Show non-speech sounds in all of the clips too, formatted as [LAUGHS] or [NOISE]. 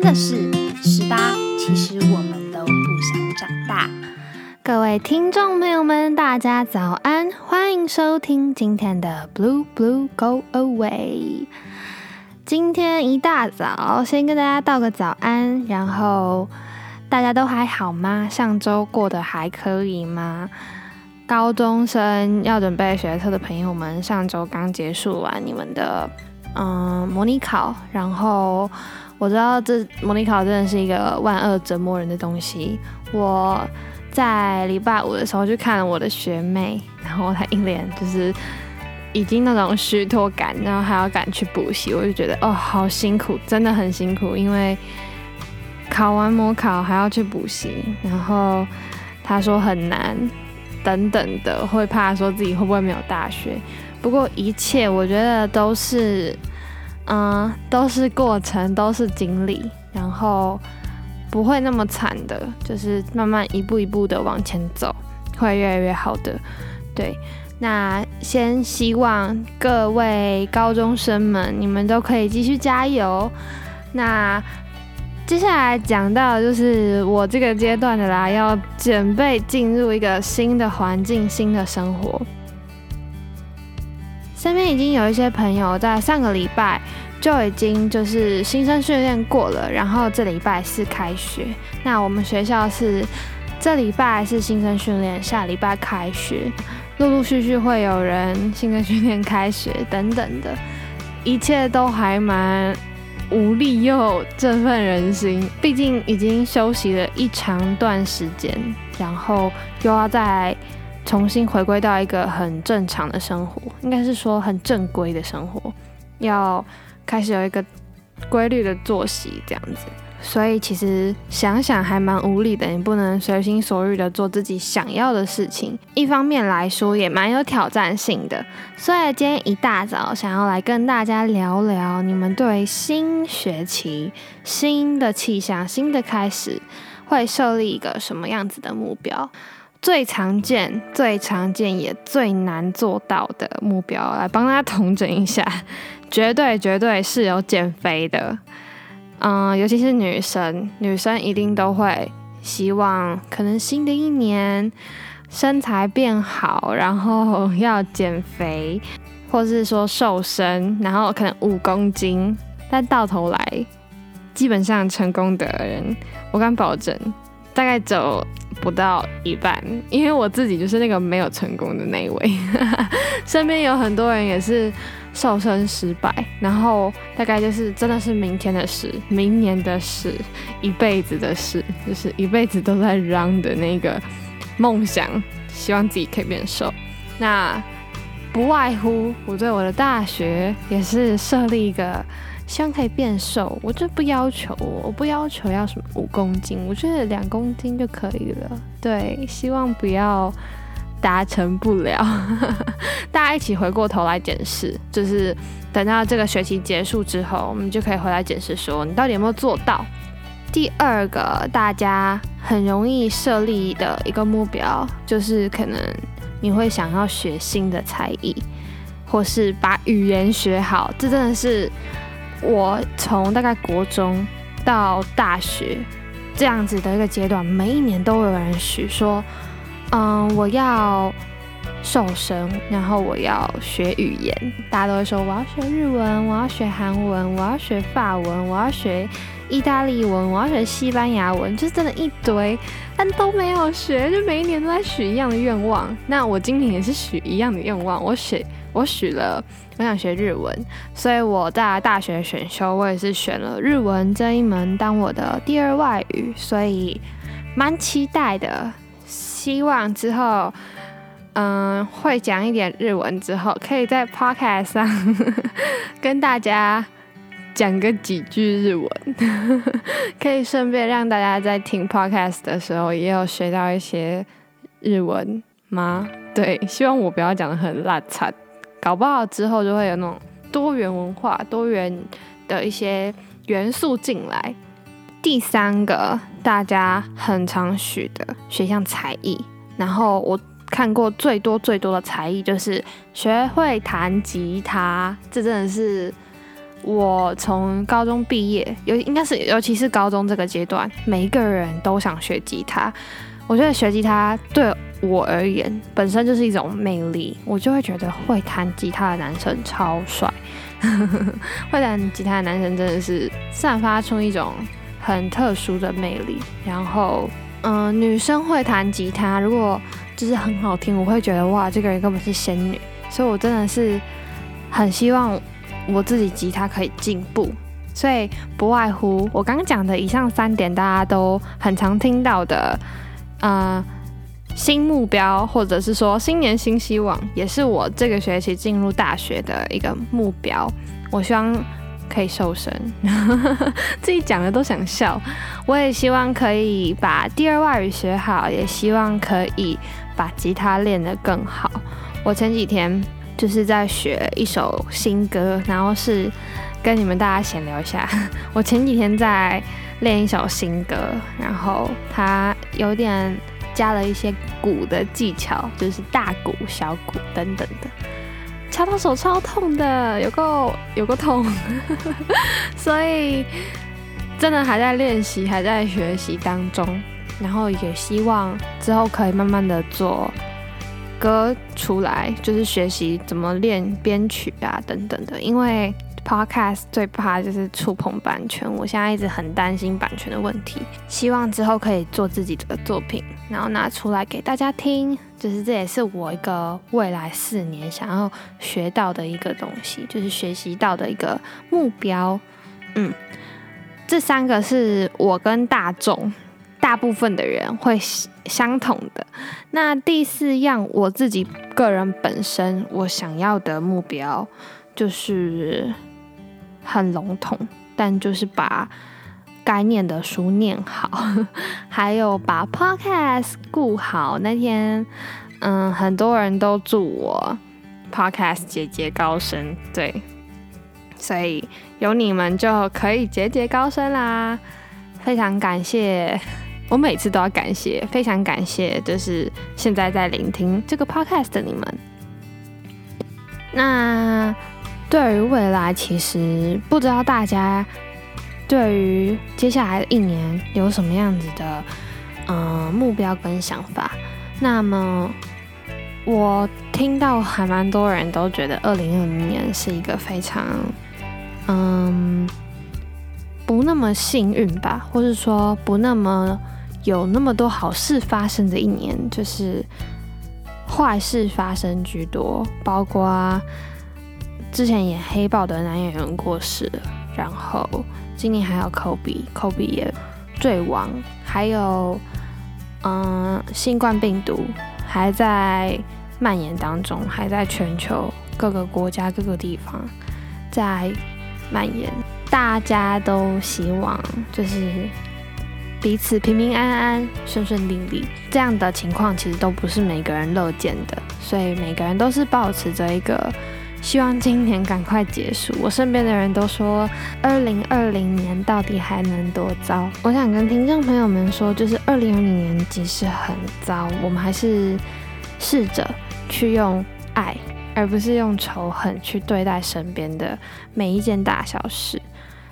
真的是十八，其实我们都不想长大。各位听众朋友们，大家早安，欢迎收听今天的 Blue Blue Go Away。今天一大早，先跟大家道个早安，然后大家都还好吗？上周过得还可以吗？高中生要准备学测的朋友们，上周刚结束完你们的嗯模拟考，然后我知道这模拟考真的是一个万恶折磨人的东西。我在礼拜五的时候去看了我的学妹，然后她一脸就是已经那种虚脱感，然后还要赶去补习，我就觉得哦好辛苦，真的很辛苦，因为考完模考还要去补习，然后她说很难。等等的，会怕说自己会不会没有大学。不过一切我觉得都是，嗯，都是过程，都是经历，然后不会那么惨的，就是慢慢一步一步的往前走，会越来越好的。对，那先希望各位高中生们，你们都可以继续加油。那。接下来讲到就是我这个阶段的啦，要准备进入一个新的环境、新的生活。身边已经有一些朋友在上个礼拜就已经就是新生训练过了，然后这礼拜是开学。那我们学校是这礼拜是新生训练，下礼拜开学，陆陆续续会有人新生训练开学等等的，一切都还蛮。无力又振奋人心，毕竟已经休息了一长段时间，然后又要再重新回归到一个很正常的生活，应该是说很正规的生活，要开始有一个规律的作息这样子。所以其实想想还蛮无力的，你不能随心所欲的做自己想要的事情。一方面来说也蛮有挑战性的。所以今天一大早想要来跟大家聊聊，你们对新学期、新的气象、新的开始会设立一个什么样子的目标？最常见、最常见也最难做到的目标，来帮大家统整一下，[LAUGHS] 绝对绝对是有减肥的。嗯，尤其是女生，女生一定都会希望，可能新的一年身材变好，然后要减肥，或是说瘦身，然后可能五公斤，但到头来，基本上成功的人，我敢保证，大概走不到一半，因为我自己就是那个没有成功的那一位，[LAUGHS] 身边有很多人也是。瘦身失败，然后大概就是真的是明天的事，明年的事，一辈子的事，就是一辈子都在 run 的那个梦想，希望自己可以变瘦。那不外乎我对我的大学也是设立一个，希望可以变瘦。我就不要求，我不要求要什么五公斤，我觉得两公斤就可以了。对，希望不要。达成不了，[LAUGHS] 大家一起回过头来检视，就是等到这个学期结束之后，我们就可以回来检视，说你到底有没有做到。第二个，大家很容易设立的一个目标，就是可能你会想要学新的才艺，或是把语言学好。这真的是我从大概国中到大学这样子的一个阶段，每一年都会有人许说。嗯，我要瘦身，然后我要学语言。大家都会说我要学日文，我要学韩文，我要学法文，我要学意大利文，我要学西班牙文，就是真的一堆，但都没有学，就每一年都在许一样的愿望。那我今年也是许一样的愿望，我许我许了，我想学日文，所以我在大学选修，我也是选了日文这一门当我的第二外语，所以蛮期待的。希望之后，嗯，会讲一点日文之后，可以在 podcast 上 [LAUGHS] 跟大家讲个几句日文，[LAUGHS] 可以顺便让大家在听 podcast 的时候也有学到一些日文吗？对，希望我不要讲的很烂惨，搞不好之后就会有那种多元文化、多元的一些元素进来。第三个大家很常许的学项才艺，然后我看过最多最多的才艺就是学会弹吉他，这真的是我从高中毕业，尤应该是尤其是高中这个阶段，每一个人都想学吉他。我觉得学吉他对我而言本身就是一种魅力，我就会觉得会弹吉他的男生超帅，[LAUGHS] 会弹吉他的男生真的是散发出一种很特殊的魅力。然后，嗯，女生会弹吉他，如果就是很好听，我会觉得哇，这个人根本是仙女。所以我真的是很希望。我自己吉他可以进步，所以不外乎我刚刚讲的以上三点，大家都很常听到的，呃，新目标或者是说新年新希望，也是我这个学期进入大学的一个目标。我希望可以瘦身，[LAUGHS] 自己讲的都想笑。我也希望可以把第二外语学好，也希望可以把吉他练得更好。我前几天。就是在学一首新歌，然后是跟你们大家闲聊一下。[LAUGHS] 我前几天在练一首新歌，然后它有点加了一些鼓的技巧，就是大鼓、小鼓等等的，敲到手超痛的，有够有够痛。[LAUGHS] 所以真的还在练习，还在学习当中，然后也希望之后可以慢慢的做。歌出来就是学习怎么练编曲啊等等的，因为 podcast 最怕就是触碰版权，我现在一直很担心版权的问题。希望之后可以做自己的作品，然后拿出来给大家听，就是这也是我一个未来四年想要学到的一个东西，就是学习到的一个目标。嗯，这三个是我跟大众。大部分的人会相同的。那第四样，我自己个人本身我想要的目标，就是很笼统，但就是把该念的书念好，[LAUGHS] 还有把 podcast 顾好。那天，嗯，很多人都祝我 podcast 节节高升，对，所以有你们就可以节节高升啦。非常感谢。我每次都要感谢，非常感谢，就是现在在聆听这个 podcast 的你们。那对于未来，其实不知道大家对于接下来的一年有什么样子的嗯目标跟想法。那么我听到还蛮多人都觉得二零二零年是一个非常嗯不那么幸运吧，或者说不那么。有那么多好事发生的一年，就是坏事发生居多，包括之前演黑豹的男演员过世，然后今年还有科比，科比也坠亡，还有嗯新冠病毒还在蔓延当中，还在全球各个国家各个地方在蔓延，大家都希望就是。彼此平平安安、顺顺利利，这样的情况其实都不是每个人乐见的，所以每个人都是保持着一个希望今年赶快结束。我身边的人都说，二零二零年到底还能多糟？我想跟听众朋友们说，就是二零二零年即使很糟，我们还是试着去用爱，而不是用仇恨去对待身边的每一件大小事。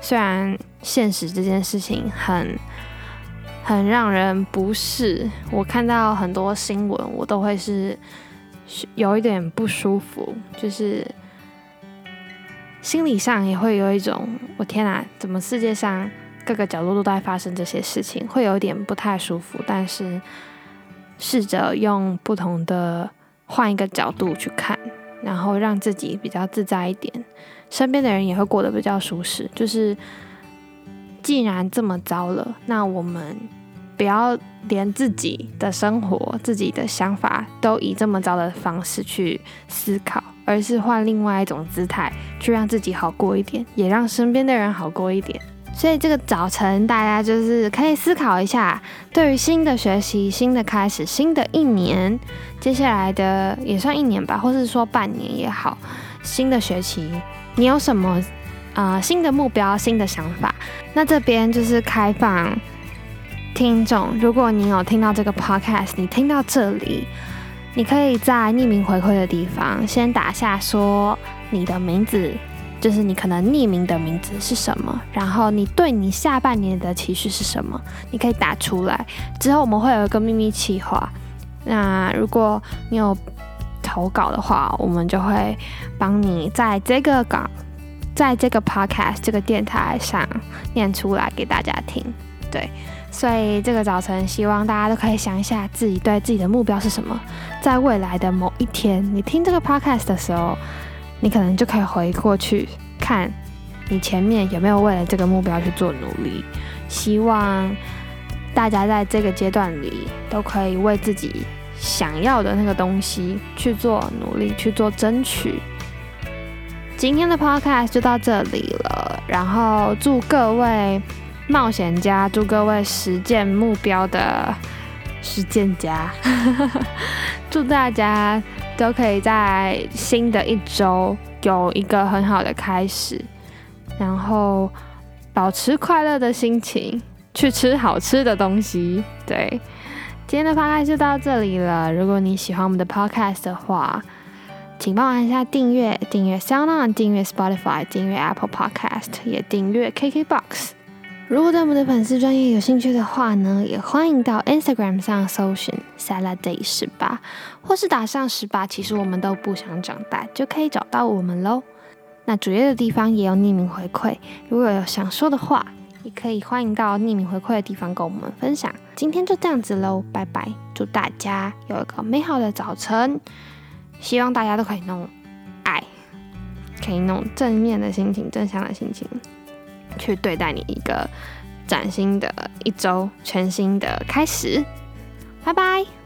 虽然现实这件事情很。很让人不适，我看到很多新闻，我都会是有一点不舒服，就是心理上也会有一种，我天哪，怎么世界上各个角落都在发生这些事情，会有点不太舒服。但是试着用不同的换一个角度去看，然后让自己比较自在一点，身边的人也会过得比较舒适，就是。既然这么糟了，那我们不要连自己的生活、自己的想法都以这么糟的方式去思考，而是换另外一种姿态，去让自己好过一点，也让身边的人好过一点。所以这个早晨，大家就是可以思考一下，对于新的学习、新的开始、新的一年，接下来的也算一年吧，或是说半年也好，新的学期，你有什么？啊，新的目标，新的想法。那这边就是开放听众，如果你有听到这个 podcast，你听到这里，你可以在匿名回馈的地方先打下说你的名字，就是你可能匿名的名字是什么，然后你对你下半年的期许是什么，你可以打出来。之后我们会有一个秘密企划，那如果你有投稿的话，我们就会帮你在这个稿，在这个 podcast 这个电台上念出来给大家听。对，所以这个早晨希望大家都可以想一下自己对自己的目标是什么，在未来的某一天，你听这个 podcast 的时候。你可能就可以回过去看，你前面有没有为了这个目标去做努力。希望大家在这个阶段里都可以为自己想要的那个东西去做努力，去做争取。今天的 podcast 就到这里了，然后祝各位冒险家，祝各位实践目标的实践家，[LAUGHS] 祝大家。都可以在新的一周有一个很好的开始，然后保持快乐的心情，去吃好吃的东西。对，今天的 podcast 就到这里了。如果你喜欢我们的 podcast 的话，请帮我按下订阅，订阅 SoundOn，订阅 Spotify，订阅 Apple Podcast，也订阅 KKBox。如果对我们的粉丝专业有兴趣的话呢，也欢迎到 Instagram 上搜寻 Saladay 十八，或是打上十八，其实我们都不想长大，就可以找到我们喽。那主页的地方也有匿名回馈，如果有想说的话，也可以欢迎到匿名回馈的地方跟我们分享。今天就这样子喽，拜拜！祝大家有一个美好的早晨，希望大家都可以弄爱，可以弄正面的心情，正向的心情。去对待你一个崭新的一周，全新的开始。拜拜。